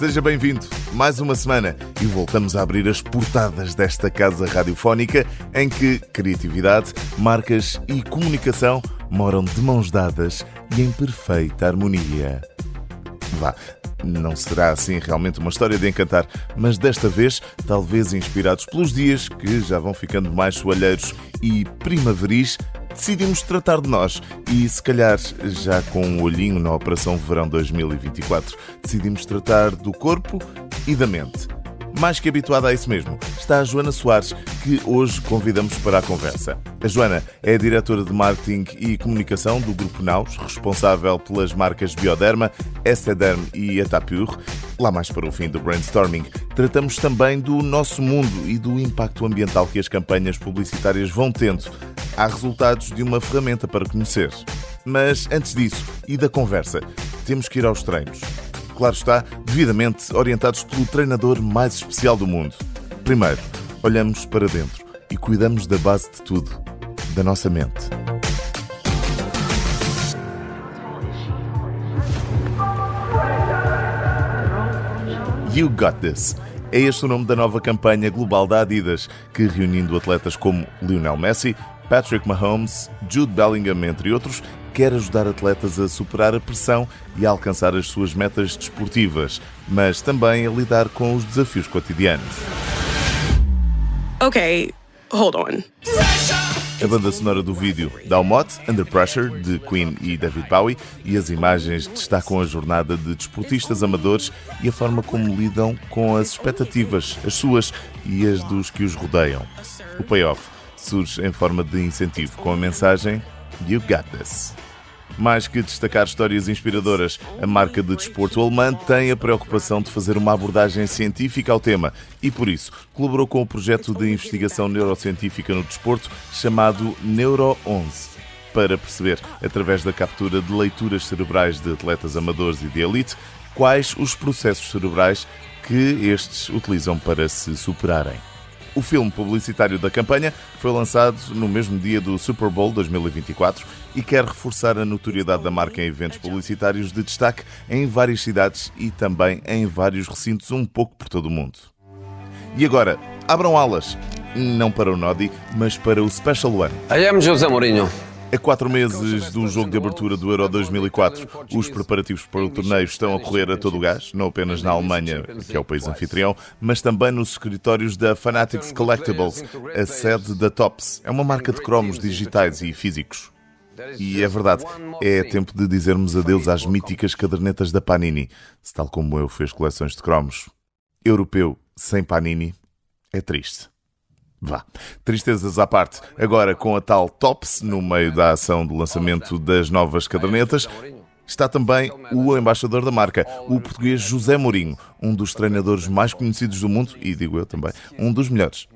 Seja bem-vindo mais uma semana e voltamos a abrir as portadas desta casa radiofónica em que criatividade, marcas e comunicação moram de mãos dadas e em perfeita harmonia. Vá, não será assim realmente uma história de encantar, mas desta vez, talvez inspirados pelos dias que já vão ficando mais soalheiros e primaveris, decidimos tratar de nós e, se calhar, já com um olhinho na Operação Verão 2024, decidimos tratar do corpo e da mente. Mais que habituada a isso mesmo, está a Joana Soares, que hoje convidamos para a conversa. A Joana é a diretora de marketing e comunicação do Grupo Naus, responsável pelas marcas Bioderma, Estederm e Etapure. Lá mais para o fim do brainstorming, tratamos também do nosso mundo e do impacto ambiental que as campanhas publicitárias vão tendo. Há resultados de uma ferramenta para conhecer. Mas antes disso e da conversa, temos que ir aos treinos claro está, devidamente orientados pelo treinador mais especial do mundo. Primeiro, olhamos para dentro e cuidamos da base de tudo, da nossa mente. You Got This. É este o nome da nova campanha global da Adidas, que reunindo atletas como Lionel Messi, Patrick Mahomes, Jude Bellingham, entre outros, quer ajudar atletas a superar a pressão e a alcançar as suas metas desportivas, mas também a lidar com os desafios cotidianos. Ok, hold on. A banda sonora do vídeo dá o mote Under Pressure, de Queen e David Bowie, e as imagens destacam a jornada de desportistas amadores e a forma como lidam com as expectativas, as suas e as dos que os rodeiam. O payoff surge em forma de incentivo, com a mensagem You Got This. Mais que destacar histórias inspiradoras, a marca de desporto alemã tem a preocupação de fazer uma abordagem científica ao tema e, por isso, colaborou com o projeto de investigação neurocientífica no desporto chamado Neuro 11 para perceber, através da captura de leituras cerebrais de atletas amadores e de elite, quais os processos cerebrais que estes utilizam para se superarem. O filme publicitário da campanha foi lançado no mesmo dia do Super Bowl 2024 e quer reforçar a notoriedade da marca em eventos publicitários de destaque em várias cidades e também em vários recintos um pouco por todo o mundo. E agora, abram alas, não para o Nodi, mas para o Special One. I am José Mourinho. A quatro meses do jogo de abertura do Euro 2004, os preparativos para o torneio estão a correr a todo o gás, não apenas na Alemanha, que é o país anfitrião, mas também nos escritórios da Fanatics Collectibles, a sede da Tops. É uma marca de cromos digitais e físicos. E é verdade, é tempo de dizermos adeus às míticas cadernetas da Panini, se tal como eu fez coleções de cromos. Europeu sem Panini é triste. Vá. Tristezas à parte. Agora, com a tal Tops, no meio da ação do lançamento das novas cadernetas, está também o embaixador da marca, o português José Mourinho, um dos treinadores mais conhecidos do mundo e, digo eu também, um dos melhores.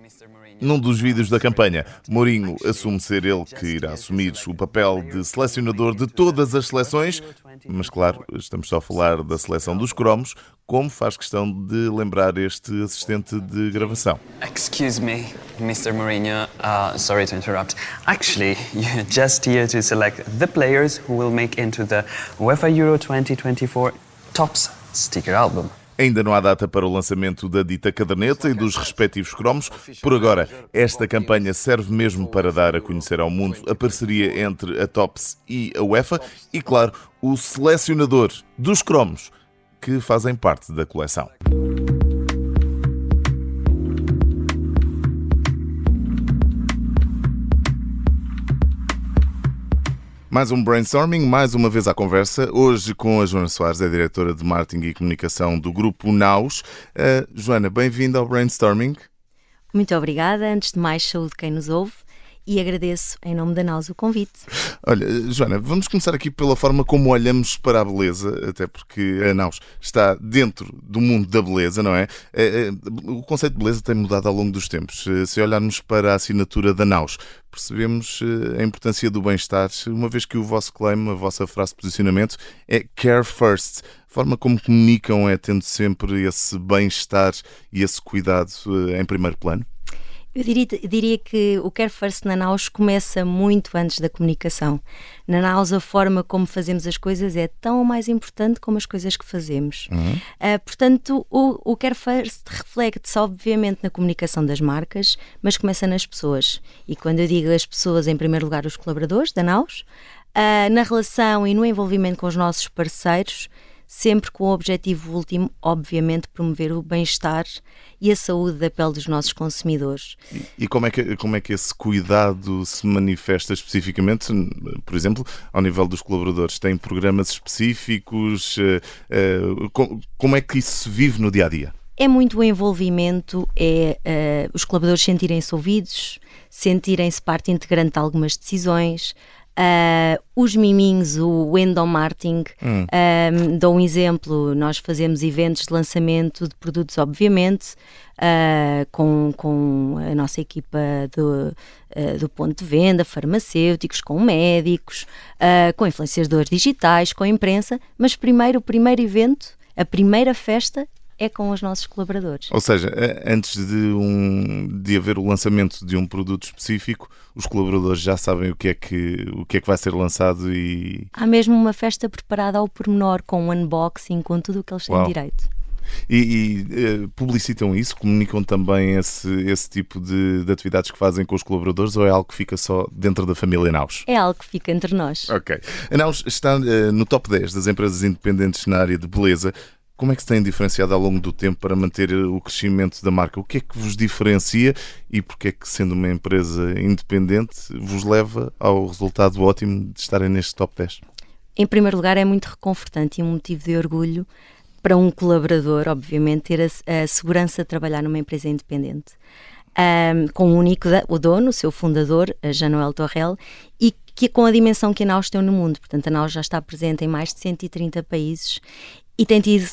Num dos vídeos da campanha, Mourinho assume ser ele que irá assumir o papel de selecionador de todas as seleções, mas claro, estamos só a falar da seleção dos cromos, como faz questão de lembrar este assistente de gravação. Excuse me, Mr. Mourinho. Uh, sorry to interrupt. Actually, you're just here to select the players who will make into the UEFA Euro 2024 Tops sticker album. Ainda não há data para o lançamento da dita caderneta e dos respectivos cromos. Por agora, esta campanha serve mesmo para dar a conhecer ao mundo a parceria entre a TOPS e a UEFA e, claro, o selecionador dos cromos que fazem parte da coleção. Mais um brainstorming, mais uma vez à conversa. Hoje com a Joana Soares, é diretora de marketing e comunicação do grupo Naus. Uh, Joana, bem-vinda ao brainstorming. Muito obrigada. Antes de mais, saúde quem nos ouve e agradeço em nome da Naus o convite. Olha, Joana, vamos começar aqui pela forma como olhamos para a beleza, até porque a Naus está dentro do mundo da beleza, não é? Eh, eh, o conceito de beleza tem mudado ao longo dos tempos. Se olharmos para a assinatura da Naus, percebemos eh, a importância do bem-estar, uma vez que o vosso claim, a vossa frase de posicionamento é Care First. A forma como comunicam é tendo sempre esse bem-estar e esse cuidado em primeiro plano? Eu diria, diria, que o Care First na Naus começa muito antes da comunicação. Na Naus, a forma como fazemos as coisas é tão mais importante como as coisas que fazemos. Uhum. Uh, portanto, o, o Care First reflete-se, obviamente, na comunicação das marcas, mas começa nas pessoas. E quando eu digo as pessoas, em primeiro lugar, os colaboradores da Naus, uh, na relação e no envolvimento com os nossos parceiros, sempre com o objetivo último, obviamente, promover o bem-estar e a saúde da pele dos nossos consumidores. E, e, como, é que, como é que esse cuidado se manifesta especificamente, por exemplo, ao nível dos colaboradores? Tem programas específicos? Uh, uh, como é que isso se vive no dia a dia? É muito o envolvimento, é uh, os colaboradores sentirem-se ouvidos, sentirem-se parte integrante de algumas decisões, Uh, os miminhos, o endomarketing, hum. um, dou um exemplo, nós fazemos eventos de lançamento de produtos, obviamente, uh, com, com a nossa equipa do, uh, do ponto de venda, farmacêuticos, com médicos, com influenciadores digitais, com imprensa, mas primeiro, o primeiro evento, a primeira festa é com os nossos colaboradores. Ou seja, antes de, um, de haver o lançamento de um produto específico, os colaboradores já sabem o que é que, o que, é que vai ser lançado e. Há mesmo uma festa preparada ao pormenor, com um unboxing, com tudo o que eles têm Uau. direito. E, e uh, publicitam isso? Comunicam também esse, esse tipo de, de, atividades que fazem com os colaboradores ou é algo que fica só dentro da família Naus? É algo que fica entre nós. Ok. A Naus está uh, no top 10 das empresas independentes na área de beleza. Como é que se tem diferenciado ao longo do tempo para manter o crescimento da marca? O que é que vos diferencia e porque é que, sendo uma empresa independente, vos leva ao resultado ótimo de estarem neste top 10? Em primeiro lugar, é muito reconfortante e um motivo de orgulho para um colaborador, obviamente, ter a, a segurança de trabalhar numa empresa independente. Um, com o único o dono, o seu fundador, Janoel Torrel, e que com a dimensão que a Naus tem no mundo. Portanto, a Naus já está presente em mais de 130 países e tem tido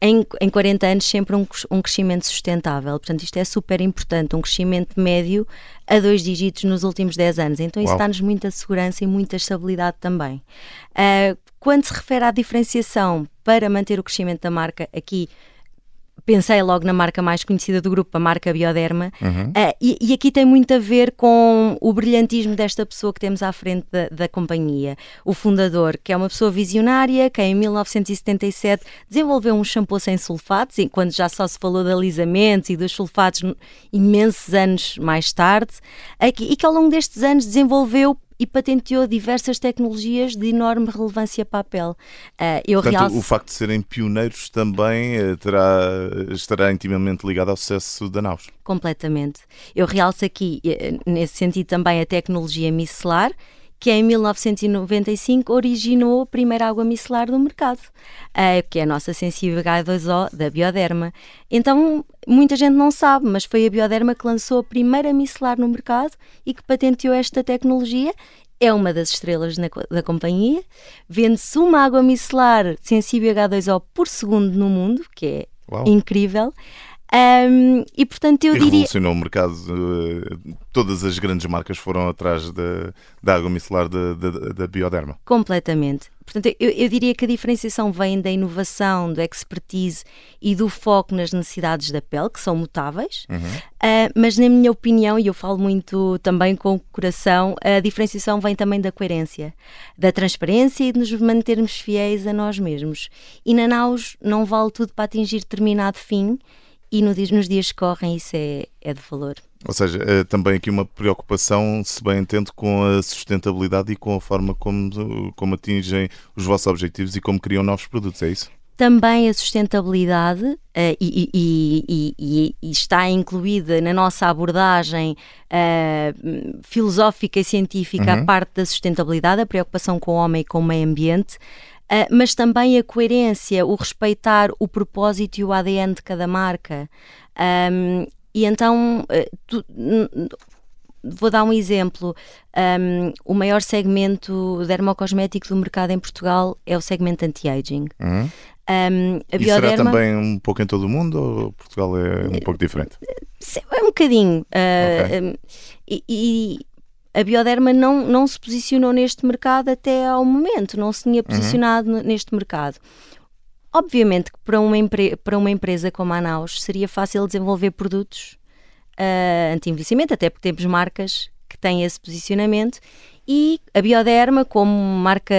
em, em 40 anos sempre um, um crescimento sustentável. Portanto, isto é super importante, um crescimento médio a dois dígitos nos últimos 10 anos. Então, isso dá-nos muita segurança e muita estabilidade também. Uh, quando se refere à diferenciação para manter o crescimento da marca, aqui pensei logo na marca mais conhecida do grupo, a marca Bioderma, uhum. uh, e, e, aqui tem muito a ver com o brilhantismo desta pessoa que temos à frente da, da, companhia, o fundador, que é uma pessoa visionária, que em 1977 desenvolveu um shampoo sem sulfatos, enquanto já só se falou de alisamentos e dos sulfatos imensos anos mais tarde, aqui, e que ao longo destes anos desenvolveu e patenteou diversas tecnologias de enorme relevância para a pele. Uh, eu Portanto, realço... o facto de serem pioneiros também uh, terá, estará intimamente ligado ao sucesso da Naus. Completamente. Eu realço aqui, uh, nesse sentido, também a tecnologia micelar que em 1995 originou a primeira água micelar do mercado, que é a nossa sensível H2O da Bioderma. Então, muita gente não sabe, mas foi a Bioderma que lançou a primeira micelar no mercado e que patenteou esta tecnologia. É uma das estrelas na, da companhia. Vende-se uma água micelar sensível H2O por segundo no mundo, que é Uau. incrível. Um, e portanto eu e diria. Revolucionou o mercado, eh, todas as grandes marcas foram atrás da, da água micelar da, da, da Bioderma. Completamente. Portanto, eu, eu, diria que a diferenciação vem da inovação, do expertise e do foco nas necessidades da pele, que são mutáveis, uhum. uh, mas na minha opinião, e eu falo muito também com o coração, a diferenciação vem também da coerência, da transparência e de nos mantermos fiéis a nós mesmos. E na Naus não vale tudo para atingir determinado fim e no, nos dias que correm isso é, é de valor. Ou seja, é também aqui uma preocupação, se bem entendo, com a sustentabilidade e com a forma como, como atingem os vossos objetivos e como criam novos produtos, é isso? Também a sustentabilidade uh, e, e, e, e, está incluída na nossa abordagem uh, filosófica e científica uhum. a parte da sustentabilidade, a preocupação com o homem e com o meio ambiente, mas também a coerência, o respeitar o propósito e o ADN de cada marca. Um, e então, uh, tu, vou dar um exemplo. Um, o maior segmento dermocosmético do mercado em Portugal é o segmento anti-aging. Uhum. Um, a bioderma... será também um pouco em todo o mundo ou Portugal é um pouco diferente? É um bocadinho. Uh, okay. um, e, a Bioderma não, não se posicionou neste mercado até ao momento, não se tinha posicionado uhum. neste mercado. Obviamente que para uma, para uma empresa como a Naus seria fácil desenvolver produtos uh, anti-envelhecimento, até porque temos marcas que têm esse posicionamento, e a Bioderma como marca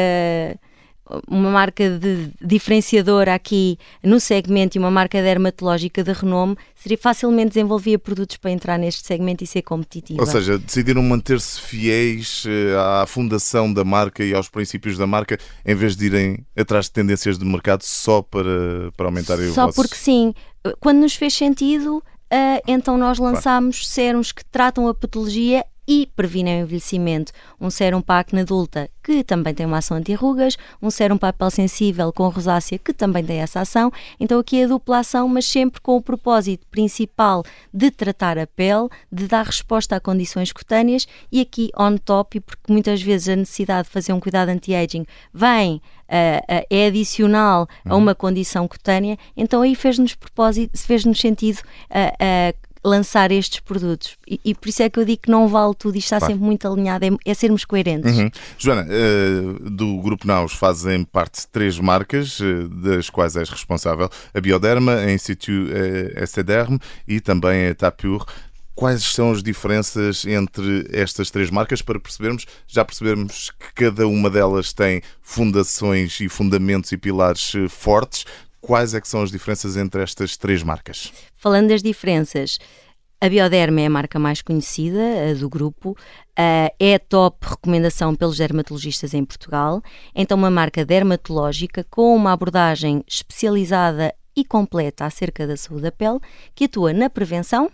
uma marca de diferenciadora aqui no segmento e uma marca dermatológica de renome, seria facilmente desenvolvia produtos para entrar neste segmento e ser competitiva. Ou seja, decidiram manter-se fiéis eh, à fundação da marca e aos princípios da marca, em vez de irem atrás de tendências de mercado só para, para aumentar o Só porque sim. Quando nos fez sentido, uh, então nós lançámos claro. que tratam a patologia e previnem o envelhecimento. Um sérum para acne adulta, que também tem uma ação anti-rugas, um sérum para a pele sensível com rosácea, que também tem essa ação. Então aqui é a dupla ação, mas sempre com o propósito principal de tratar a pele, de dar resposta a condições cutâneas e aqui on top, porque muitas vezes a necessidade de fazer um cuidado anti-aging vem Uh, uh, é adicional a uhum. uma condição cutânea, então aí fez-nos propósito, fez-nos sentido uh, lançar estes produtos. E, e, por isso é que eu digo que não vale tudo e está claro. sempre muito alinhado, é, é sermos coerentes. Uhum. Joana, uh, do Grupo Naus fazem parte três marcas, uh, das quais és responsável: a Bioderma, a Institut uh, Estederm e também a Tapur. Quais são as diferenças entre estas três marcas para percebermos, já percebemos que cada uma delas tem fundações e fundamentos e pilares fortes, Quais é que são as diferenças entre estas três marcas? Falando das diferenças, a Bioderma é a marca mais conhecida do grupo, é top recomendação pelos dermatologistas em Portugal. Então, uma marca dermatológica com uma abordagem especializada e completa acerca da saúde da pele, que atua na prevenção,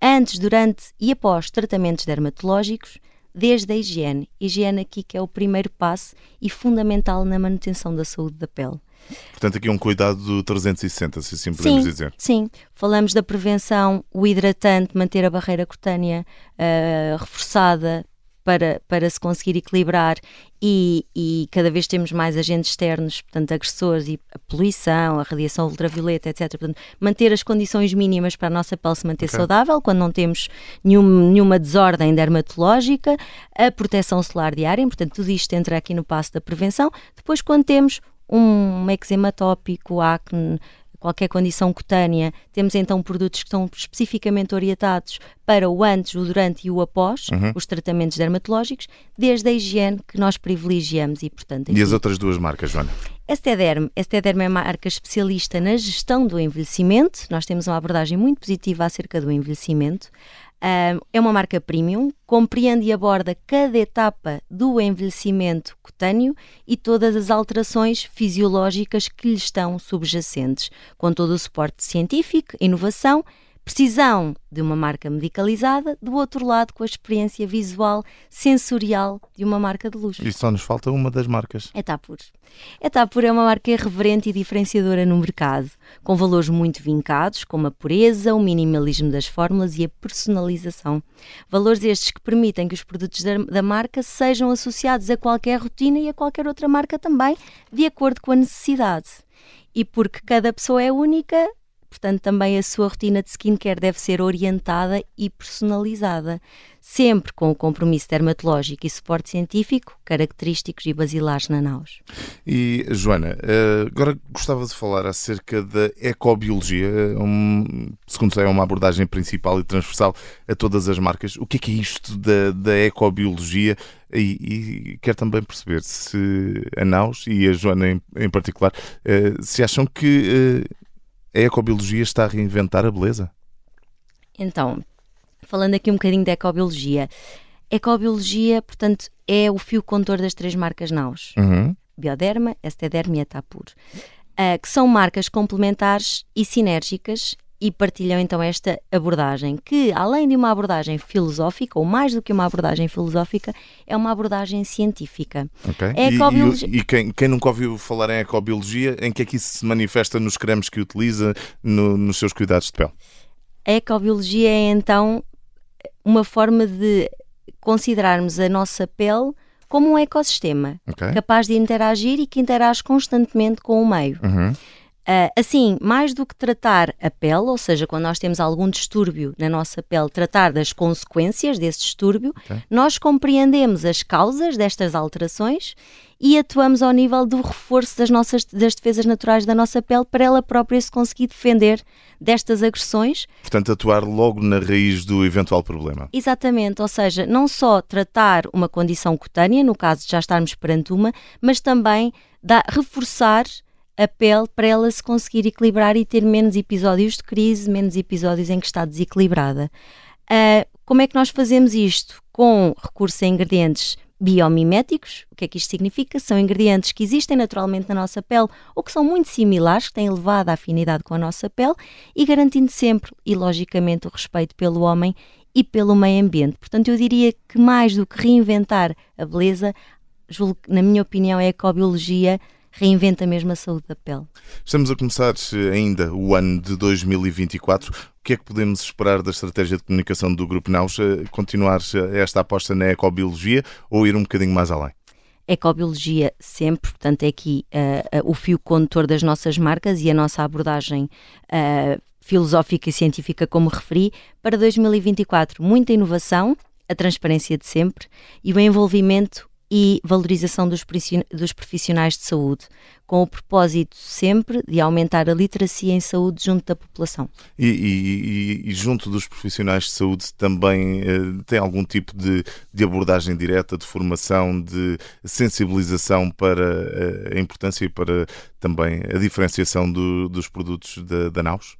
antes, durante e após tratamentos dermatológicos, desde a higiene. Higiene aqui que é o primeiro passo e fundamental na manutenção da saúde da pele. Portanto, aqui um cuidado do 360, se assim podemos sim, dizer. Sim, falamos da prevenção, o hidratante, manter a barreira cutânea uh, reforçada para, para se conseguir equilibrar e, e, cada vez temos mais agentes externos, portanto, agressores e a poluição, a radiação ultravioleta, etc. Portanto, manter as condições mínimas para a nossa pele se manter okay. saudável, quando não temos nenhum, nenhuma desordem dermatológica, a proteção solar diária, portanto, tudo isto entra aqui no passo da prevenção. Depois, quando temos um eczema tópico, acne, qualquer condição cutânea, temos então produtos que estão especificamente orientados para o antes, o durante e o após, uhum. os tratamentos dermatológicos, desde a higiene que nós privilegiamos e, portanto... Aqui... E as outras duas marcas, Joana? Estederm. Estederm é uma marca especialista na gestão do envelhecimento. Nós temos uma abordagem muito positiva acerca do envelhecimento é uma marca premium, compreende e aborda cada etapa do envelhecimento cutâneo e todas as alterações fisiológicas que lhe estão subjacentes, com todo o suporte científico, inovação Precisão de uma marca medicalizada, do outro lado, com a experiência visual, sensorial de uma marca de luxo. E só nos falta uma das marcas. É Tapur. É Tapur é uma marca irreverente e diferenciadora no mercado, com valores muito vincados, como a pureza, o minimalismo das fórmulas e a personalização. Valores estes que permitem que os produtos da marca sejam associados a qualquer rotina e a qualquer outra marca também, de acordo com a necessidade. E porque cada pessoa é única, Portanto, também a sua rotina de skincare deve ser orientada e personalizada, sempre com o compromisso dermatológico e suporte científico característicos e basilares na NAUS. E, Joana, eh, agora gostava de falar acerca da ecobiologia, um, segundo sei, é uma abordagem principal e transversal a todas as marcas. O que é que é isto da, da ecobiologia? E, e quero também perceber se a NAUS e a Joana em, em particular eh, se acham que eh, a ecobiologia está a reinventar a beleza? Então, falando aqui um bocadinho da ecobiologia. Ecobiologia, portanto, é o fio condutor das três marcas NAUS. Uhum. Bioderma, Estederma e Etapur. Uh, que são marcas complementares e sinérgicas e partilham então esta abordagem, que além de uma abordagem filosófica, ou mais do que uma abordagem filosófica, é uma abordagem científica. Okay. É ecobiologia... E, e, e quem, quem, nunca ouviu falar em ecobiologia, em que é que isso se manifesta nos cremes que utiliza, no, nos seus cuidados de pele? A ecobiologia é então uma forma de considerarmos a nossa pele como um ecossistema okay. capaz de interagir e que interage constantemente com o meio. Uhum. Uh, assim, mais do que tratar a pele, ou seja, quando nós temos algum distúrbio na nossa pele, tratar das consequências desse distúrbio, okay. nós compreendemos as causas destas alterações e atuamos ao nível do reforço das nossas das defesas naturais da nossa pele para ela própria se conseguir defender destas agressões. Portanto, atuar logo na raiz do eventual problema. Exatamente, ou seja, não só tratar uma condição cutânea, no caso de já estarmos perante uma, mas também dar, reforçar a pele para ela se conseguir equilibrar e ter menos episódios de crise, menos episódios em que está desequilibrada. Uh, como é que nós fazemos isto? Com recurso a ingredientes biomiméticos. O que é que isto significa? São ingredientes que existem naturalmente na nossa pele ou que são muito similares, que têm elevada afinidade com a nossa pele e garantindo sempre e logicamente o respeito pelo homem e pelo meio ambiente. Portanto, eu diria que mais do que reinventar a beleza, na minha opinião, é a ecobiologia reinventa mesmo a saúde da pele. Estamos a começar eh, ainda o ano de 2024. O que é que podemos esperar da estratégia de comunicação do Grupo Naus? Continuar eh, esta aposta na ecobiologia ou ir um bocadinho mais além? Ecobiologia sempre, portanto, é aqui uh, uh, o fio condutor das nossas marcas e a nossa abordagem uh, filosófica e científica, como referi. Para 2024, muita inovação, a transparência de sempre e o envolvimento e valorização dos profissionais de saúde, com o propósito sempre de aumentar a literacia em saúde junto da população. E, e, e junto dos profissionais de saúde também eh, tem algum tipo de, de, abordagem direta, de formação, de sensibilização para eh, a importância e para também a diferenciação do, dos produtos da, da Naus?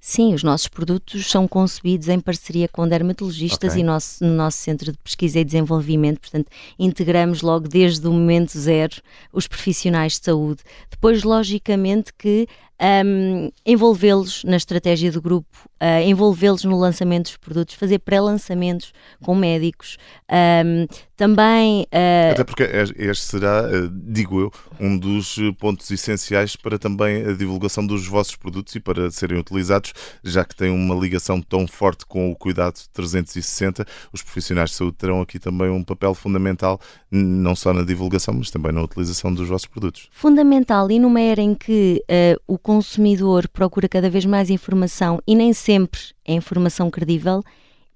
Sim, os nossos produtos são concebidos em parceria com dermatologistas okay. e nosso, no nosso Centro de Pesquisa e Desenvolvimento, portanto, integramos logo desde o momento zero os profissionais de saúde. Depois, logicamente, que um, envolvê-los na estratégia do grupo, uh, envolvê-los no lançamento dos produtos, fazer pré-lançamentos com médicos. Um, também. Uh... Até porque este será, uh, digo eu, um dos pontos essenciais para também a divulgação dos vossos produtos e para serem utilizados, já que tem uma ligação tão forte com o cuidado 360. Os profissionais de saúde terão aqui também um papel fundamental, não só na divulgação, mas também na utilização dos vossos produtos. Fundamental, e numa era em que o consumidor procura cada vez mais informação e nem sempre é informação credível,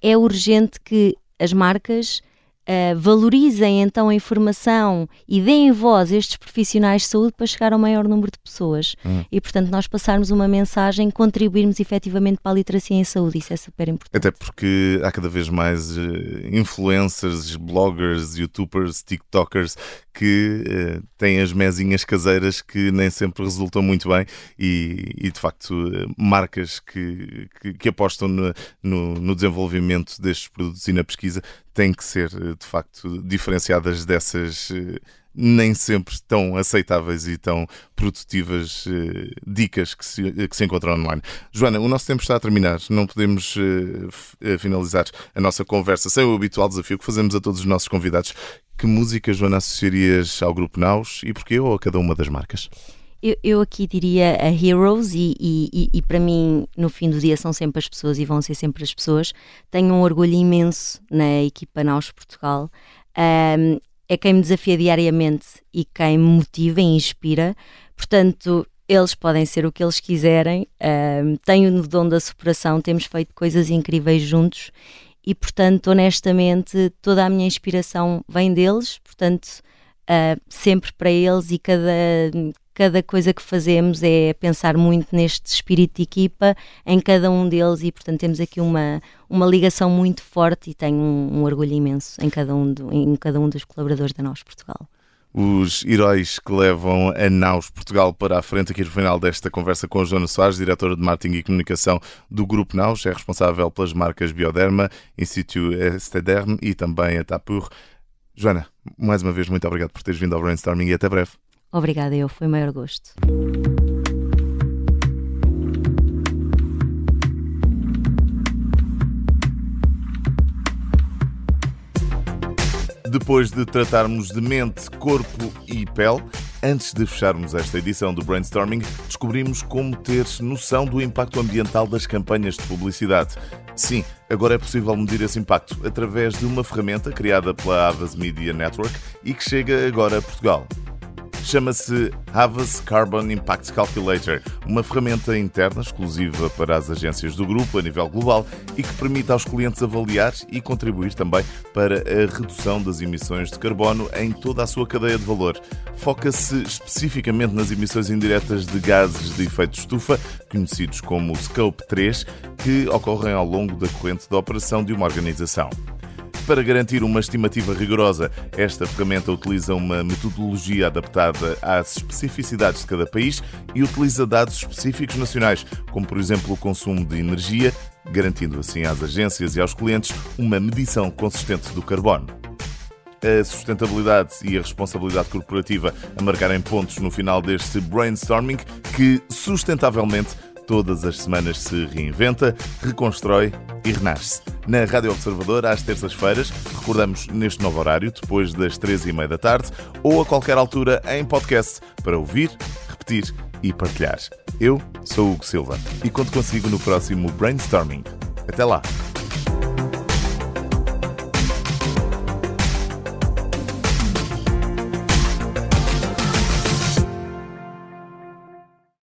é urgente que as marcas uh, valorizem então a informação e deem voz a estes profissionais de saúde para chegar ao maior número de pessoas. Hum. E, portanto, nós passarmos uma mensagem, contribuirmos efetivamente para a literacia em saúde. Isso é super importante. Até porque há cada vez mais uh, influencers, bloggers, youtubers, tiktokers que uh, têm as mesinhas caseiras que nem sempre resultam muito bem e, e de facto, marcas que, que, que apostam no, no, no desenvolvimento destes produtos e na pesquisa têm que ser, eh, de facto, diferenciadas dessas eh, nem sempre tão aceitáveis e tão produtivas eh, dicas que se, que se encontram online. Joana, o nosso tempo está a terminar. Não podemos finalizar a nossa conversa sem o habitual desafio que fazemos a todos os nossos convidados. Que música, Joana, associarias ao Grupo Naus e porquê ou a cada uma das marcas? Eu, eu, aqui diria a Heroes, e, e, e, para mim, no fim do dia, são sempre as pessoas e vão ser sempre as pessoas. Tenho um orgulho imenso na equipa Naus Portugal. Um, é quem me desafia diariamente e quem me motiva e inspira. Portanto, eles podem ser o que eles quiserem. Um, tenho o dom da superação, temos feito coisas incríveis juntos e, portanto, honestamente, toda a minha inspiração vem deles. Portanto, uh, sempre para eles e cada, cada coisa que fazemos é pensar muito neste espírito de equipa em cada um deles e portanto temos aqui uma, uma ligação muito forte e tenho um, um orgulho imenso em cada, um do, em cada um dos colaboradores da Nós Portugal os heróis que levam a Naus Portugal para a frente aqui no final desta conversa com a Joana Soares, diretora de Marketing e Comunicação do Grupo Naus, é responsável pelas marcas Bioderma, Instituto Estederm e também a Tapur. Joana, mais uma vez, muito obrigado por teres vindo ao Brainstorming e até breve. Obrigada, eu. Foi o maior gosto. Depois de tratarmos de mente, corpo e pele, antes de fecharmos esta edição do Brainstorming, descobrimos como ter noção do impacto ambiental das campanhas de publicidade. Sim, agora é possível medir esse impacto através de uma ferramenta criada pela Avas Media Network e que chega agora a Portugal. Chama-se Havas Carbon Impact Calculator, uma ferramenta interna exclusiva para as agências do grupo a nível global e que permite aos clientes avaliar e contribuir também para a redução das emissões de carbono em toda a sua cadeia de valor. Foca-se especificamente nas emissões indiretas de gases de efeito estufa, conhecidos como Scope 3, que ocorrem ao longo da corrente de operação de uma organização. Para garantir uma estimativa rigorosa, esta ferramenta utiliza uma metodologia adaptada às especificidades de cada país e utiliza dados específicos nacionais, como por exemplo o consumo de energia, garantindo assim às agências e aos clientes uma medição consistente do carbono. A sustentabilidade e a responsabilidade corporativa a marcarem pontos no final deste brainstorming que sustentavelmente todas as semanas se reinventa, reconstrói e renasce. Na Rádio Observador, às terças-feiras, recordamos neste novo horário, depois das três e meia da tarde, ou a qualquer altura em podcast, para ouvir, repetir e partilhar. Eu sou o Hugo Silva e conto consigo no próximo Brainstorming. Até lá!